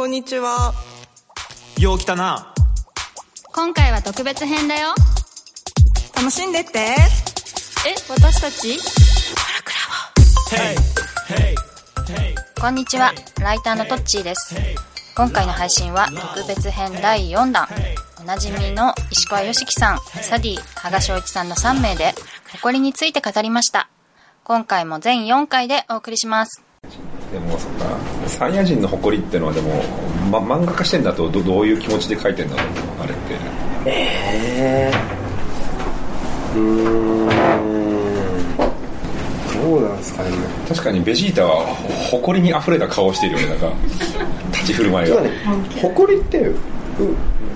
こんにちは。よう来たな今回は特別編だよ楽しんでって。え私たち？こんにちは、ライターのトッチーです。今回の配信は特別編第4弾。おなじみの石川良樹さん、サディ、羽賀翔一さんの3名で、誇りについて語りました。今回も全4回でお送りします。でもそっか。サイヤ人の誇りってのはでも、ま、漫画化してんだとどどういう気持ちで書いてんだろうあれって。えー、うーん。どうなんですかね。確かにベジータはほ誇りにあふれた顔をしているよねなんか。立ち振る舞いが。ね誇りってう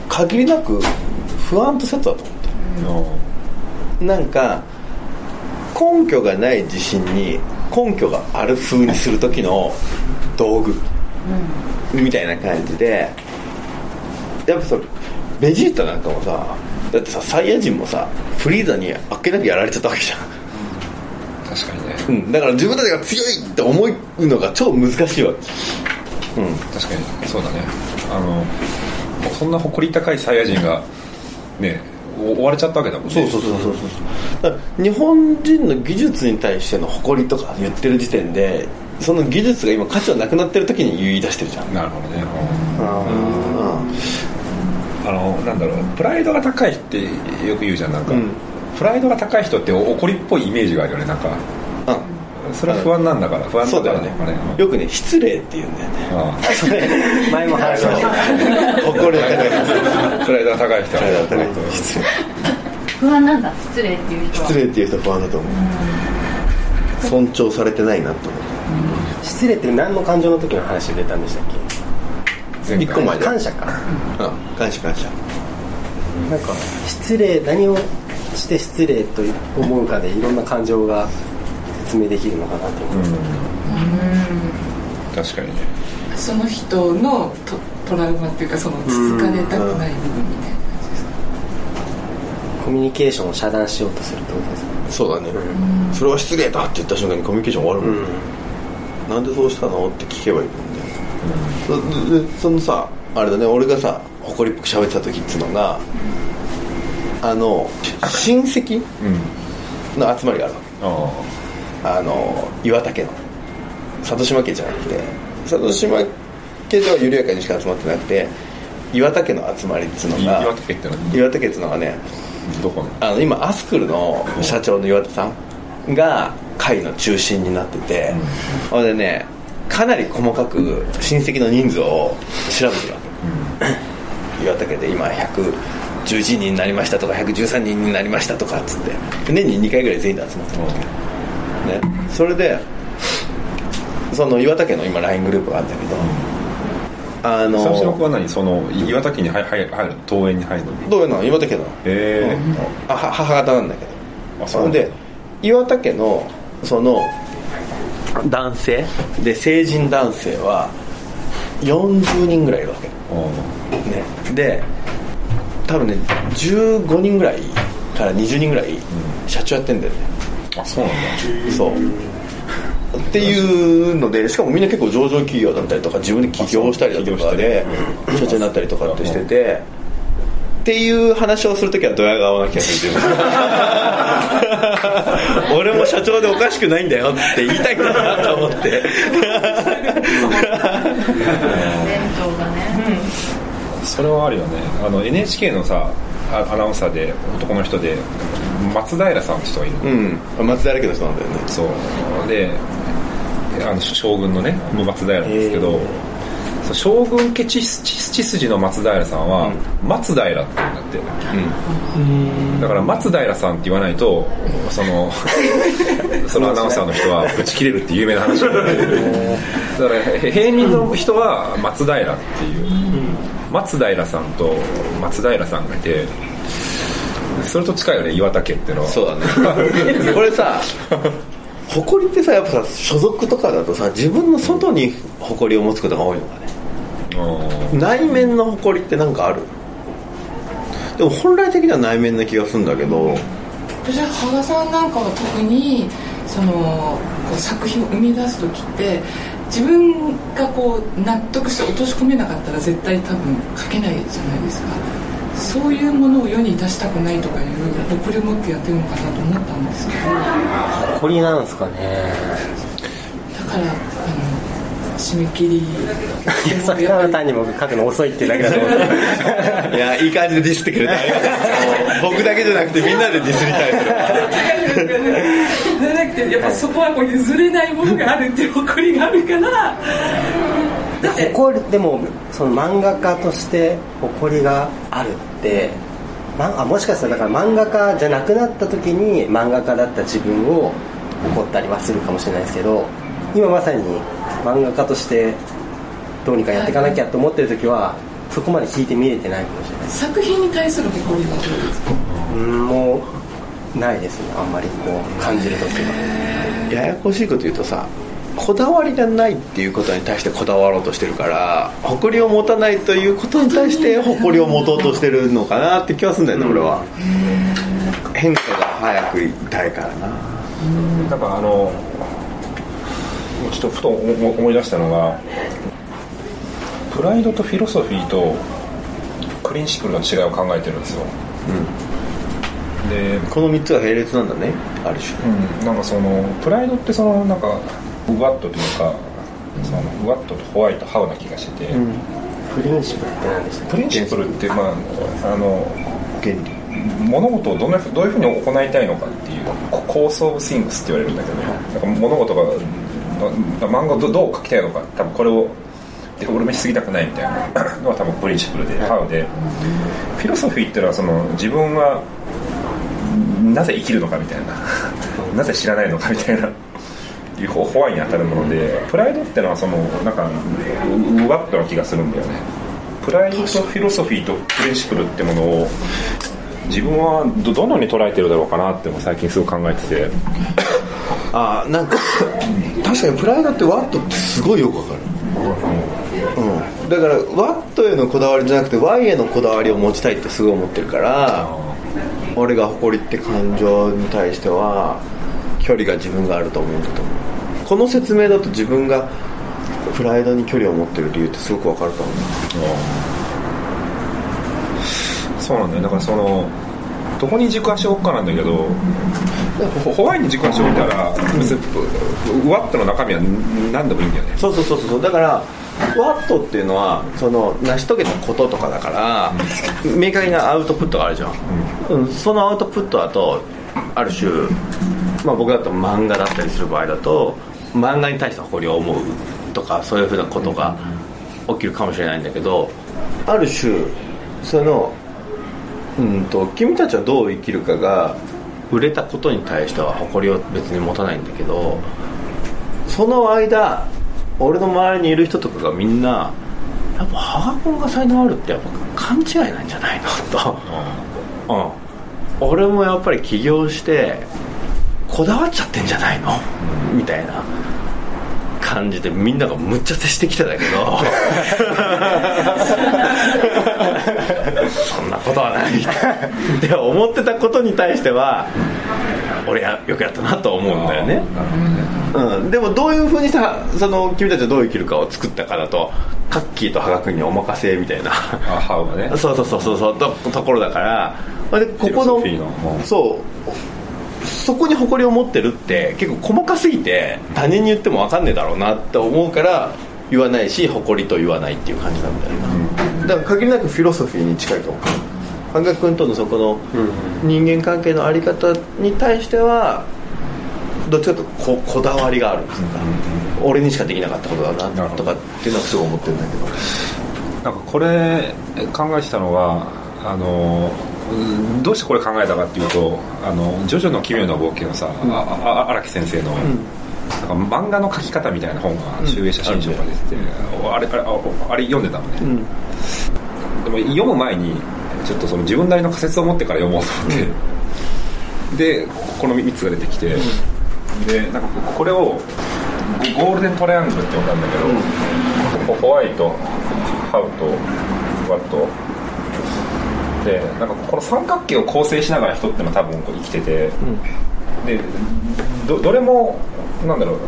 限りなく不安とセットだと思ってなんか根拠がない自信に根拠がある風にする時の道具みたいな感じでやっぱそれベジータなんかもさだってさサイヤ人もさフリーザにあっけなくやられちゃったわけじゃん。確かにね。うん、だから自分たちが強いって思うのが超難しいわけ。うん。確かにそうだね。あのそんな誇り高いサイヤ人がねお追われちゃったわけだもんね。そうそうそうそう。そうだから日本人の技術に対しての誇りとか言ってる時点でその技術が今価値はなくなってる時に言い出してるじゃん。なるほどね。うん。あのなんだろう。プライドが高いってよく言うじゃん。なんか、うん。プライドが高い人って怒りっぽいイメージがあるよね。なんかそれは不安なんだから不安そうだよね。からね。よくね失礼って言うんだよね。あ 前も話しました。誇りが高いあプライドが高い人。プライドが高いは人失礼不安なんだ、失礼っていう人失礼っていう人は不安だと思う。尊重されてないなと思失礼って何の感情の時の話で出たんでしたっう一個前感謝か。うん感謝感謝。なんか失礼何をして失礼と思うかでいろんな感情が説明できるのかなと思って、確かにね。その人のトトラウマっていうかそのつつかれたくない部分みたいな感じですか？コミュニケーションを遮断しようとするってことですか？そうだね、それは失礼だって言った瞬間にコミュニケーション終わるもん、なんでそうしたの？って聞けばいいもんね、ででそのさあれだね。俺がさ誇りっぽく喋ってた時っつうのがあの親戚うん。の集まりがあるあのあの岩田家の。里島家じゃなくて。里島家では緩やかにしか集まってなくて岩田家の集まりっつうのがあ岩手家ってのは岩田家っつうのがねどこの？あの今アスクルの社長の岩田さんが会の中心になってて、ほ、んでねかなり細かく親戚の人数を調べてるわけ、岩田家で今111人になりましたとか113人になりましたとかっつって年に2回ぐらい全員で集まってるわけ、ね、それでその岩田家の今 LINE グループがあったけど、あの三四六は何？その岩手家に入る登園に入るのに？どういうの？岩田家の。へえあは母方なんだけど。あそうなんだ。で岩田家のその男性？で成人男性は40人ぐらいいるわけ、ね、で多分ね15人ぐらいから20人ぐらい社長やってんだよね、あそうなんだ。そうっていうのでしかもみんな結構上場企業だったりとか自分で起業したりだとかで社長になったりとかってしててっていう話をするときはドヤ顔な気がする自分。俺も社長でおかしくないんだよって言いたいんだなと思って。それはあるよね。あの NHK のさあアナウンサーで男の人で松平さんって人がいるの。うん。松平家の人なんだよね。そう。であの将軍のね松平なんですけど、将軍家血血筋の松平さんは、松平って言うんだって、だから松平さんって言わないとその そのアナウンサーの人はぶち切れるって有名な話 だからへ平民の人は松平っていう、松平さんと松平さんがいてそれと近いよね岩田家っていうのは。そうだね。これさ誇りってさやっぱさ所属とかだとさ自分の外に誇りを持つことが多いのかね。うん。内面の誇りって何かある？でも本来的には内面な気がするんだけど。私は羽賀さんなんかは特にそのこう作品を生み出す時って自分がこう納得して落とし込めなかったら絶対多分書けないじゃないですかそういうものを世に出したくないとかいう誇りを持ってやってるのかなと思ったんですけど。誇りなんですかね。だからあの締め切り。いやそれは単に僕書くの遅いってだけだと思う。いやいい感じでディスってくれてありがとう僕だけじゃなくてみんなでディスりたいそれはじゃなくてやっぱそこはこう譲れないものがあるっていう誇りがあるから誇りでもその漫画家として誇りがあるってまあもしかしたらだから漫画家じゃなくなった時に漫画家だった自分を怒ったりはするかもしれないですけど今まさに漫画家としてどうにかやっていかなきゃと思ってる時はそこまで聞いて見れてないかもしれない。です作品に対する誇りはどうですか？うんもうないですね。あんまりこう感じる時は。ややこしいこと言うとさこだわりがないっていうことに対してこだわろうとしてるから誇りを持たないということに対して誇りを持とうとしてるのかなって気はするんだよね、俺は。変化が早くいたいからな。なんかあのちょっとふと思思い出したのがプライドとフィロソフィーとプリンシプルの違いを考えてるんですよ、で、この3つが並列なんだねある種。うん、なんかそのプライドってそのなんかウワットというかそのウワットとホワイトハウな気がしてて、プリンシプルって何でしたっプリンシプルってまああの原理。物事をどんなふどういうふうに行いたいのかっていうコース・オブ・シングスって言われるんだけど、なんか物事がな漫画をどどう描きたいのか多分これをデフォルメしすぎたくないみたいなのは多分プリンシプルで、ハウで。フィロソフィーっていうのはその自分はなぜ生きるのかみたいな。なぜ知らないのかみたいないうホホワイに当たるものでプライドってのはそのなんかううわっとな気がするんだよね。プライドとフィロソフィーとプリンシプルってものを自分はどどのように捉えてるだろうかなっても最近すごく考えてて。ああなんか確かにプライドってワットってすごいよくわかる。うん、だからワットへのこだわりじゃなくて Y へのこだわりを持ちたいってすごい思ってるから俺が誇りって感情に対しては距離が自分があると思うんだと思うこの説明だと自分がプライドに距離を持ってる理由ってすごくわかると思うそうなんだよ。だからそのどこに軸足を置くかなんだけどホワイに軸足を置いたら別にワットの中身は何でもいいんだよね。そうそうそう。そうだからワットっていうのはその成し遂げたこととかだから明確なアウトプットがあるじゃん、うん、そのアウトプットだとある種、まあ、僕だと漫画だったりする場合だと漫画に対して誇りを思うとかそういうふうなことが起きるかもしれないんだけどある種そのうんと君たちはどう生きるかが売れたことに対しては誇りを別に持たないんだけどその間俺の周りにいる人とかがみんなやっぱハガコンが才能あるってやっぱ勘違いなんじゃないの？と、うん、俺もやっぱり起業してこだわっちゃってんじゃないの？みたいな。感じでみんながむっちゃ接してきてたけど。そんなことはないって。思ってたことに対しては俺はよくやったなと思うんだよね、うん、でもどういうふうにさその君たちはどう生きるかを作ったかだとカッキーとハガ君にお任せみたいな。がね。そうそうそうそうそう。とところだから。でここのそうそこに誇りを持ってるって結構細かすぎて他人に言っても分かんねえだろうなって思うから言わないし誇りと言わないっていう感じなんだよな、だから限りなくフィロソフィーに近いと思う。半額君とのそこの人間関係のあり方に対してはどっちかというとここだわりがあるんですか、俺にしかできなかったことだなとかっていうのはすごい思ってるんだけど。なんかこれ考えてたのがあのうんどうしてこれ考えたかっていうと「あのジョジョの奇妙な冒険」のさああ荒木先生の、なんか漫画の描き方みたいな本が集英写真賞が出てて、あれあれああれ読んでたのね、でも読む前にちょっとその自分なりの仮説を持ってから読もうと思って、でこの3つが出てきて、でなんかこれをゴゴールデントライアングルって呼んだんだけど、ホワイトハウとワットでなんかこの三角形を構成しながら人ってのは多分こう生きてて、でどどれもなんだろう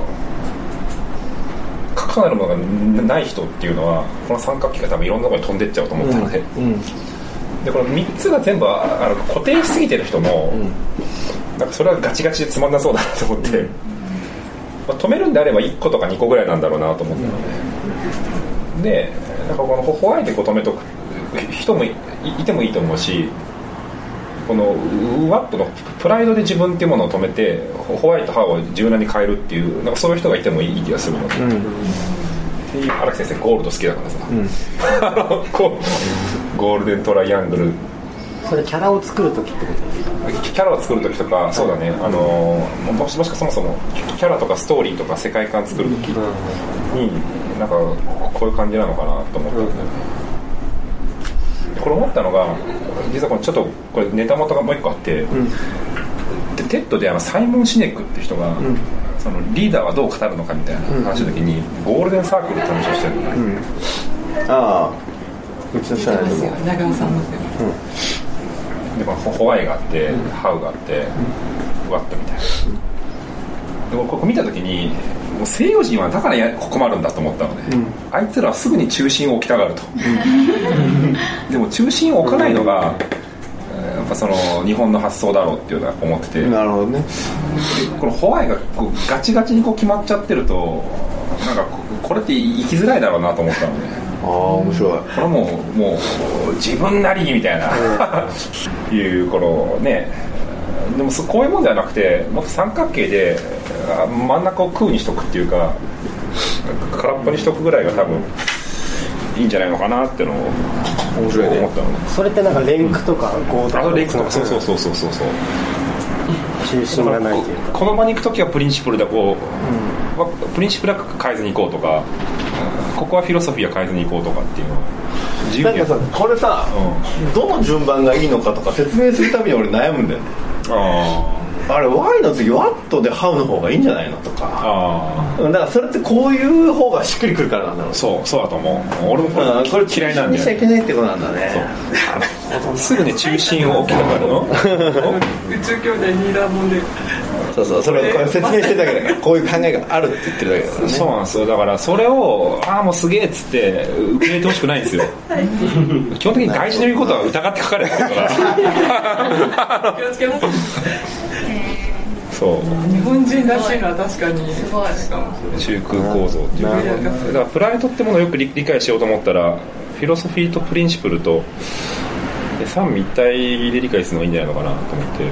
かかなるものがない人っていうのはこの三角形が多分いろんなところに飛んでっちゃうと思ったので、でこの3つが全部あの固定しすぎてる人も、なんかそれはガチガチでつまんなそうだなと思って、まあ、止めるんであれば1個とか2個ぐらいなんだろうなと思ったので、でなんかこのホワイトでこう止めとく人もいいてもいいと思うしこのワットのプライドで自分っていうものを止めてホワイトハーを柔軟に変えるっていうなんかそういう人がいてもいい気がするの。で、荒木先生ゴールド好きだからさ、こうゴールデントライアングル。それキャラを作る時ってこと？ですかキャラを作る時とかそうだね。あのもしもしくはそもそもキャラとかストーリーとか世界観作る時になんかこういう感じなのかなと思ったん。だよねこれ思ったのが実はこれちょっとこれネタ元がもう一個あって、で TED であのサイモン・シネックって人が、そのリーダーはどう語るのかみたいな話の時に、ゴールデンサークルって話をしてるの。ね、ああ。うちの社内でも長尾さんもでまあホホワイがあって、ハウがあって、ワットみたいな。で俺ここ見た時にもう西洋人はだからや困るんだと思ったのね、あいつらはすぐに中心を置きたがると、でも中心を置かないのがえーやっぱその日本の発想だろうっていうのは思ってて、なるほどね。このホワイがこうガチガチにこう決まっちゃってるとなんかここれって生きづらいだろうなと思ったのね。ああ面白い。これはもうもう自分なりにみたいな。い。うこのねでもそこういうもんじゃなくてもっと三角形であ真ん中を空にしとくっていうか空っぽにしとくぐらいが多分いいんじゃないのかなっていうのを面白い思ったのね。それってなんかレンクとかゴードあのレイクとかそうそうそうそうそう。そう中心がないというか。この場に行く時はプリンシプルでこう、まあプリンシプルは変えずに行こうとかここはフィロソフィーは変えずに行こうとかっていうのは自由にやなんかさこれさ、どの順番がいいのかとか説明するたびに俺悩むんだよね。ああれ Y の次ワットでハウの方がいいんじゃないのとあか。あうんだからそれってこういう方がしっくりくるからなんだろうあそうそうだと思う。俺もこうんこれれ嫌いなんにしちゃいでけないってことなんだね。すぐね中心を置きたがるの？宇宙兄弟ニーラーモンでそうそうそれをこれ説明してるだけだからこういう考えがあるって言ってるだけだからね。そうなんですよ。だからそれをああもうすげえっつって受け入れてほしくないんですよ。基本的に外人の言うことは疑って書かれてるから。気をつけますそう。日本人らしいのは確かに。すごい。中空構造っていう。かだからプライドってものをよく理理解しようと思ったらフィロソフィーとプリンシプルとで三位一体で理解するのがいいんじゃないのかなと思って。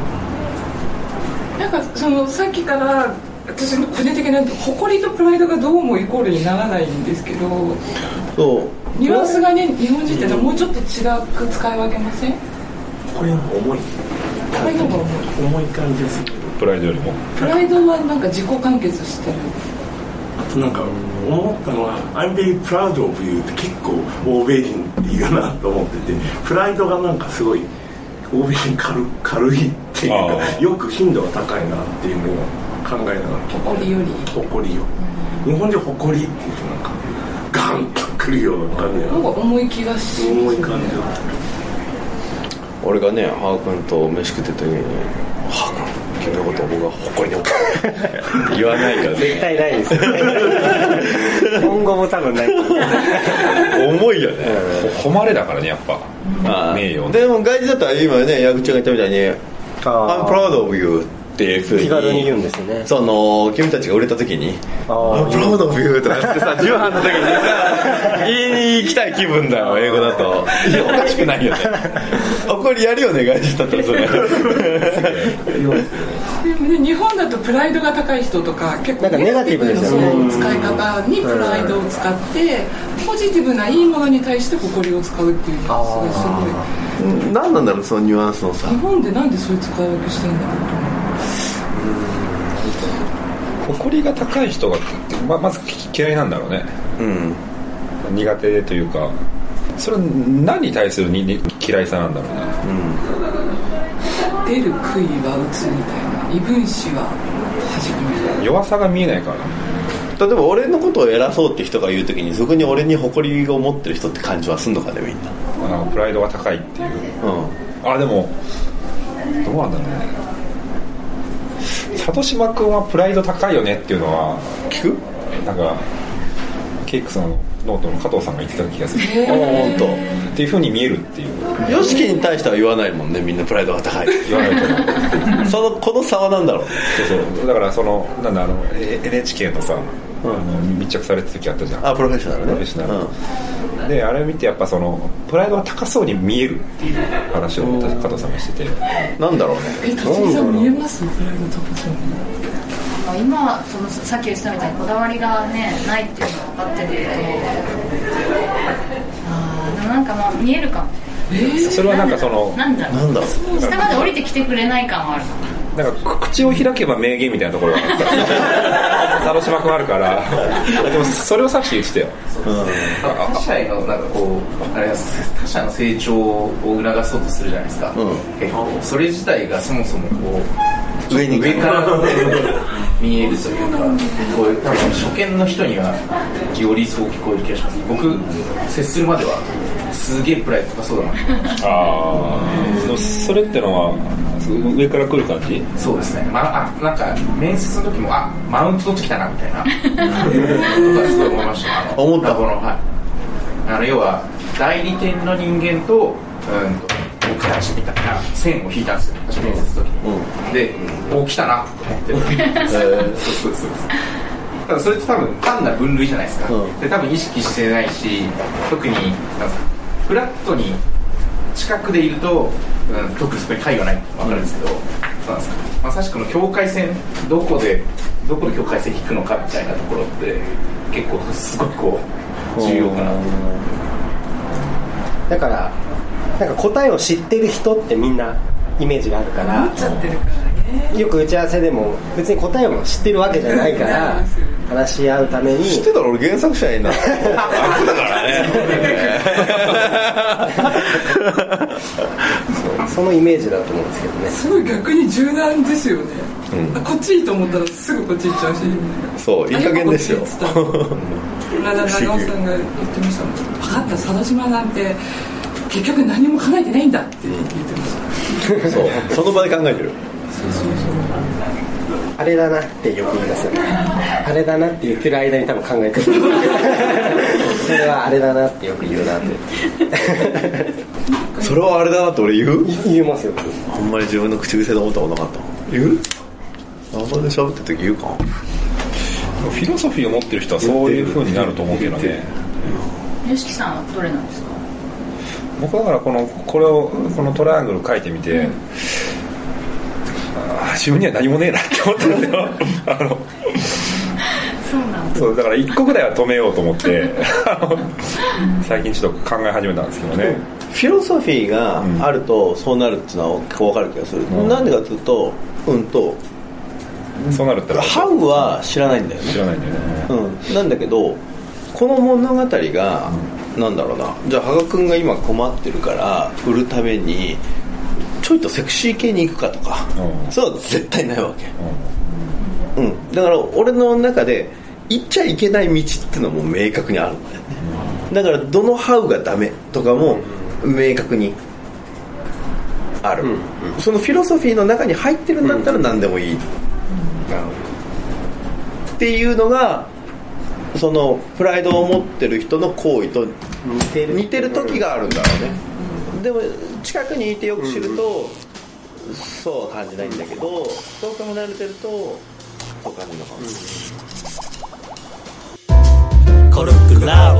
なんかそのさっきから私の個人的な誇りとプライドがどうもイコールにならないんですけどそう。ニュアンスがね日本人ってのはもうちょっと違く使い分けません？これ重い。重い。重い感じがするプライドよりも。プライドはなんか自己完結してる？あとなんか思ったのは「I'm very proud of you」って結構欧米人って言うなと思っててプライドがなんかすごい欧米人軽軽いっていうかあよく頻度が高いなっていうのを考えながら誇りより。誇りよ。日本人誇りって言うとなんかガンとくるような感じなんか重い気がします重い感じが俺がねハー君と飯食ってた時に「ハー君君のことを僕は誇りに思う」言わないから絶対ないですよ今後も多分ない。重いよね。誉れだからねやっぱ。ああ名誉でも外人だったら今ね矢口が言ったみたいに「I'm あ proud of you」っていうふうに気軽に言うんですよね。その君たちが売れた時に「あ I'm proud of you」とかってさ重版の時にさ 言いに行きたい気分だよ英語だと。いやおかしくないよね。あこれやるよね外人だったらそれ。日本だとプライドが高い人とか結構ネガティブですよね。そう使い方にプライドを使ってポジティブないいものに対して誇りを使うっていうのがすごいすごい。何なんだろうそのニュアンスのさ。日本でなんでそういう使い分けしてんだろうと思う誇りが高い人がままず嫌いなんだろうね。うん。苦手というか。それは何に対するにに嫌いさなんだろうね。出る杭は打つみたいな。異分子は弾くみたいな。弱さが見えないから。例えば俺のことを偉そうって人が言う時にそこに俺に誇りを持ってる人って感じはすんのかねみんな。プライドが高いっていう。うん。あでもどうなんだろうね里島君はプライド高いよねっていうのは聞く？なんか cakes さんのノートの加藤さんが言ってた気がする。あ本当。っていうふうに見えるっていう。ヨシキに対しては言わないもんねみんなプライドが高い。言わないと思う。そのこの差は何だろう？そうそう。だからそのなんだあのえ NHK のさ、密着されてた時あったじゃん。あプロフェッショナルね。プロフェッショナル、であれを見てやっぱそのプライドが高そうに見えるっていう話を加藤さんがしてて。なんだろうね。え辰巳さん見えますプライド高そう今そのさっき言ってたみたいにこだわりがねないっていうのは分かってるけどあーでもなんかまあ見えるかも。それはなんかそのなんだろう。なんだろう。下まで降りてきてくれない感はあるかもなんか口を開けば名言みたいなところが佐野島君あるから。でもそれを指して言ってたよ他者へのなんかこうあれ他者の成長を促そうとするじゃないですか、結構それ自体がそもそもこう上に上から見えるというかこう多分初見の人にはよりそう聞こえる気がします。僕接するまではすげえプライド高そうだな。ああそれってのは上から来る感じそうですね、まあ、あなんか面接の時もあマウント取ってきたなみたいな。ことはすごい思いました。あの思ったこの。はい。あの要は代理店の人間と,、うん、と僕たちみたいな線を引いたんですよ。私面接の時。に、でお来たなと思って、そうそうそうただそれって多分単なる分類じゃないですか、うん。で多分意識してないし特になんですかフラットに近くでいると、うん、特にそこに解がない。って分かるんですけど、そうなんです。かまさしくの境界線どこでどこで境界線引くのかみたいなところって結構すごくこう重要かな。とだからなんか答えを知ってる人ってみんなイメージがあるから。思っちゃってるから。ねよく打ち合わせでも別に答えを知ってるわけじゃないから 話し合うために。知ってたら俺原作者になって楽だからね。そのイメージだと思うんですけどね。すごい逆に柔軟ですよね、あこっちいいと思ったらすぐこっち行っちゃうし。そういい加減ですよ。この間長尾さんが言ってましたもん。分かった佐渡島なんて結局何も考えてないんだって言ってました。そうその場で考えてるあれだなってよく言いますよね。あれだなって言ってる間に多分考えてるそれはあれだなってよく言うなって。それはあれだなって俺言う？言いますよ。あんまり自分の口癖で思ったことなかった。言う？あんまり喋ってる時言うか？フィロソフィーを持ってる人はそういう風になると思うけどね。よしきさんはどれなんですか？僕だからこのこれをこのトライアングル書いてみて、あー自分には何もねえなって思ったんですよ。あのそうだ。そうだから一個ぐらいは止めようと思って最近ちょっと考え始めたんですけどね。フィロソフィーがあるとそうなるっていうのは結構分かる気がする、なんでかっていうとうんとそうなるったらハウは知らないんだよね。知らないんだよね。うん、なんだけどこの物語が、なんだろうな。じゃあ羽賀君が今困ってるから売るためにちょいとセクシー系に行くかとか、うん。そうは絶対ないわけ、うん、だから俺の中で行っちゃいけない道っていうのも明確にあるんだよね、だからどのハウがダメとかも明確にある、そのフィロソフィーの中に入ってるんだったら何でもいい、っていうのがそのプライドを持ってる人の行為と似てる似てる時があるんだろうね。でも近くにいてよく知ると、そうは感じないんだけど遠く離れてるとそう感じるのかもしれない、コルクラ